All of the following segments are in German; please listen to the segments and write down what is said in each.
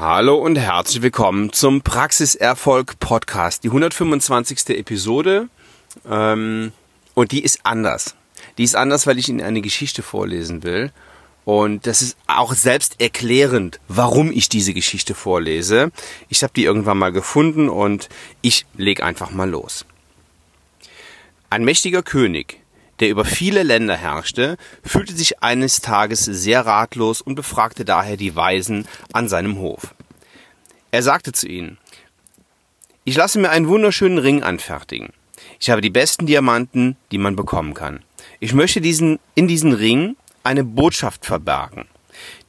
Hallo und herzlich willkommen zum Praxiserfolg Podcast, die 125. Episode. Ähm, und die ist anders. Die ist anders, weil ich Ihnen eine Geschichte vorlesen will. Und das ist auch selbst erklärend, warum ich diese Geschichte vorlese. Ich habe die irgendwann mal gefunden und ich leg einfach mal los. Ein mächtiger König, der über viele Länder herrschte, fühlte sich eines Tages sehr ratlos und befragte daher die Weisen an seinem Hof. Er sagte zu ihnen, ich lasse mir einen wunderschönen Ring anfertigen. Ich habe die besten Diamanten, die man bekommen kann. Ich möchte diesen, in diesen Ring eine Botschaft verbergen,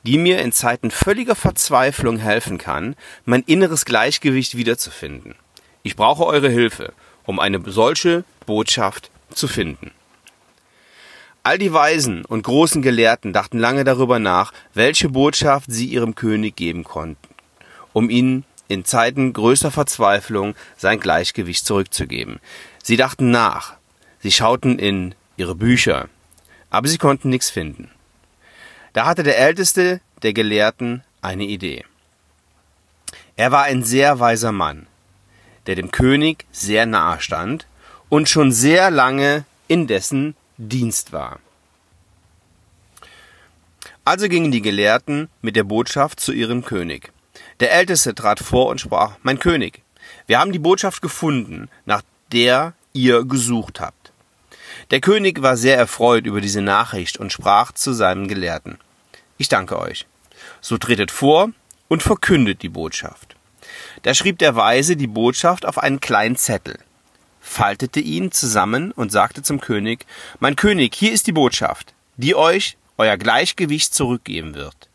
die mir in Zeiten völliger Verzweiflung helfen kann, mein inneres Gleichgewicht wiederzufinden. Ich brauche eure Hilfe, um eine solche Botschaft zu finden. All die Weisen und großen Gelehrten dachten lange darüber nach, welche Botschaft sie ihrem König geben konnten, um ihnen in Zeiten größter Verzweiflung sein Gleichgewicht zurückzugeben. Sie dachten nach, sie schauten in ihre Bücher, aber sie konnten nichts finden. Da hatte der Älteste der Gelehrten eine Idee. Er war ein sehr weiser Mann, der dem König sehr nahe stand und schon sehr lange in dessen Dienst war. Also gingen die Gelehrten mit der Botschaft zu ihrem König. Der Älteste trat vor und sprach, Mein König, wir haben die Botschaft gefunden, nach der ihr gesucht habt. Der König war sehr erfreut über diese Nachricht und sprach zu seinem Gelehrten, Ich danke euch. So tretet vor und verkündet die Botschaft. Da schrieb der Weise die Botschaft auf einen kleinen Zettel faltete ihn zusammen und sagte zum König, Mein König, hier ist die Botschaft, die euch euer Gleichgewicht zurückgeben wird.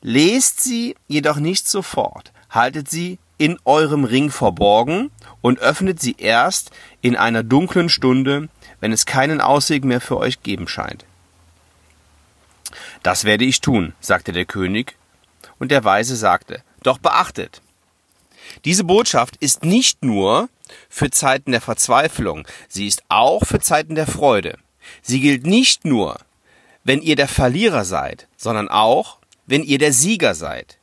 Lest sie jedoch nicht sofort, haltet sie in eurem Ring verborgen und öffnet sie erst in einer dunklen Stunde, wenn es keinen Ausweg mehr für euch geben scheint. Das werde ich tun, sagte der König, und der Weise sagte, Doch beachtet, diese Botschaft ist nicht nur für Zeiten der Verzweiflung, sie ist auch für Zeiten der Freude. Sie gilt nicht nur, wenn ihr der Verlierer seid, sondern auch, wenn ihr der Sieger seid.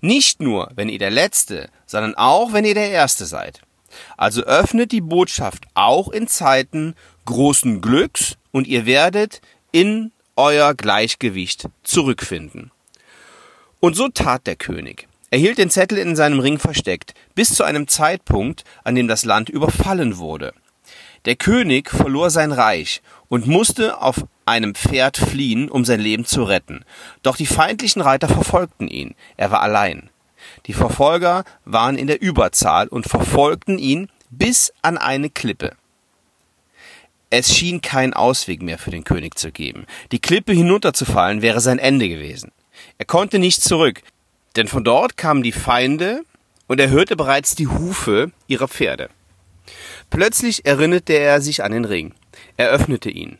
Nicht nur, wenn ihr der Letzte, sondern auch, wenn ihr der Erste seid. Also öffnet die Botschaft auch in Zeiten großen Glücks und ihr werdet in euer Gleichgewicht zurückfinden. Und so tat der König. Er hielt den Zettel in seinem Ring versteckt, bis zu einem Zeitpunkt, an dem das Land überfallen wurde. Der König verlor sein Reich und musste auf einem Pferd fliehen, um sein Leben zu retten. Doch die feindlichen Reiter verfolgten ihn. Er war allein. Die Verfolger waren in der Überzahl und verfolgten ihn bis an eine Klippe. Es schien kein Ausweg mehr für den König zu geben. Die Klippe hinunterzufallen wäre sein Ende gewesen. Er konnte nicht zurück, denn von dort kamen die Feinde und er hörte bereits die Hufe ihrer Pferde. Plötzlich erinnerte er sich an den Ring. Er öffnete ihn,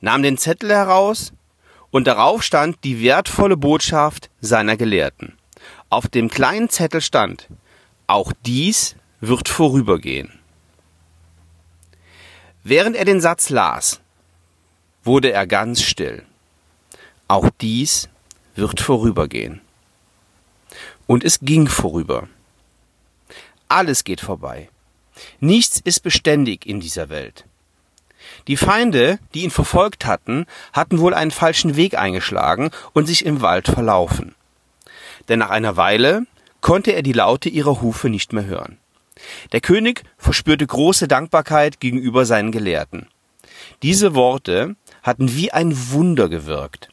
nahm den Zettel heraus und darauf stand die wertvolle Botschaft seiner Gelehrten. Auf dem kleinen Zettel stand, auch dies wird vorübergehen. Während er den Satz las, wurde er ganz still. Auch dies wird vorübergehen. Und es ging vorüber. Alles geht vorbei. Nichts ist beständig in dieser Welt. Die Feinde, die ihn verfolgt hatten, hatten wohl einen falschen Weg eingeschlagen und sich im Wald verlaufen. Denn nach einer Weile konnte er die Laute ihrer Hufe nicht mehr hören. Der König verspürte große Dankbarkeit gegenüber seinen Gelehrten. Diese Worte hatten wie ein Wunder gewirkt.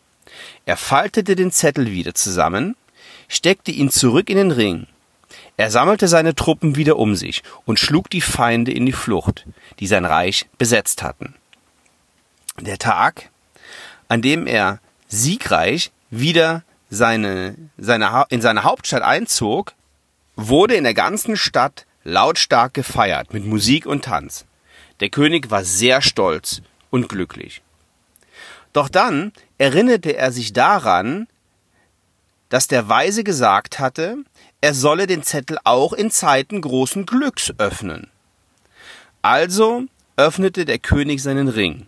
Er faltete den Zettel wieder zusammen, steckte ihn zurück in den Ring. Er sammelte seine Truppen wieder um sich und schlug die Feinde in die Flucht, die sein Reich besetzt hatten. Der Tag, an dem er siegreich wieder seine, seine, in seine Hauptstadt einzog, wurde in der ganzen Stadt lautstark gefeiert mit Musik und Tanz. Der König war sehr stolz und glücklich. Doch dann erinnerte er sich daran, dass der Weise gesagt hatte, er solle den Zettel auch in Zeiten großen Glücks öffnen. Also öffnete der König seinen Ring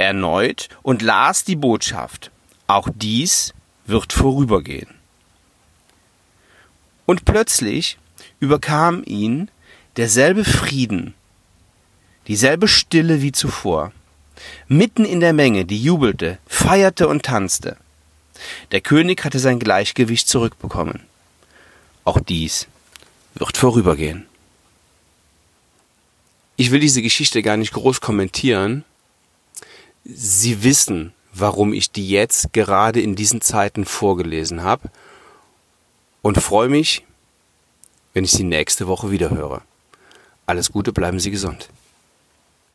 erneut und las die Botschaft. Auch dies wird vorübergehen. Und plötzlich überkam ihn derselbe Frieden, dieselbe Stille wie zuvor. Mitten in der Menge, die jubelte, feierte und tanzte. Der König hatte sein Gleichgewicht zurückbekommen. Auch dies wird vorübergehen. Ich will diese Geschichte gar nicht groß kommentieren. Sie wissen, warum ich die jetzt gerade in diesen Zeiten vorgelesen habe und freue mich, wenn ich sie nächste Woche wieder höre. Alles Gute, bleiben Sie gesund.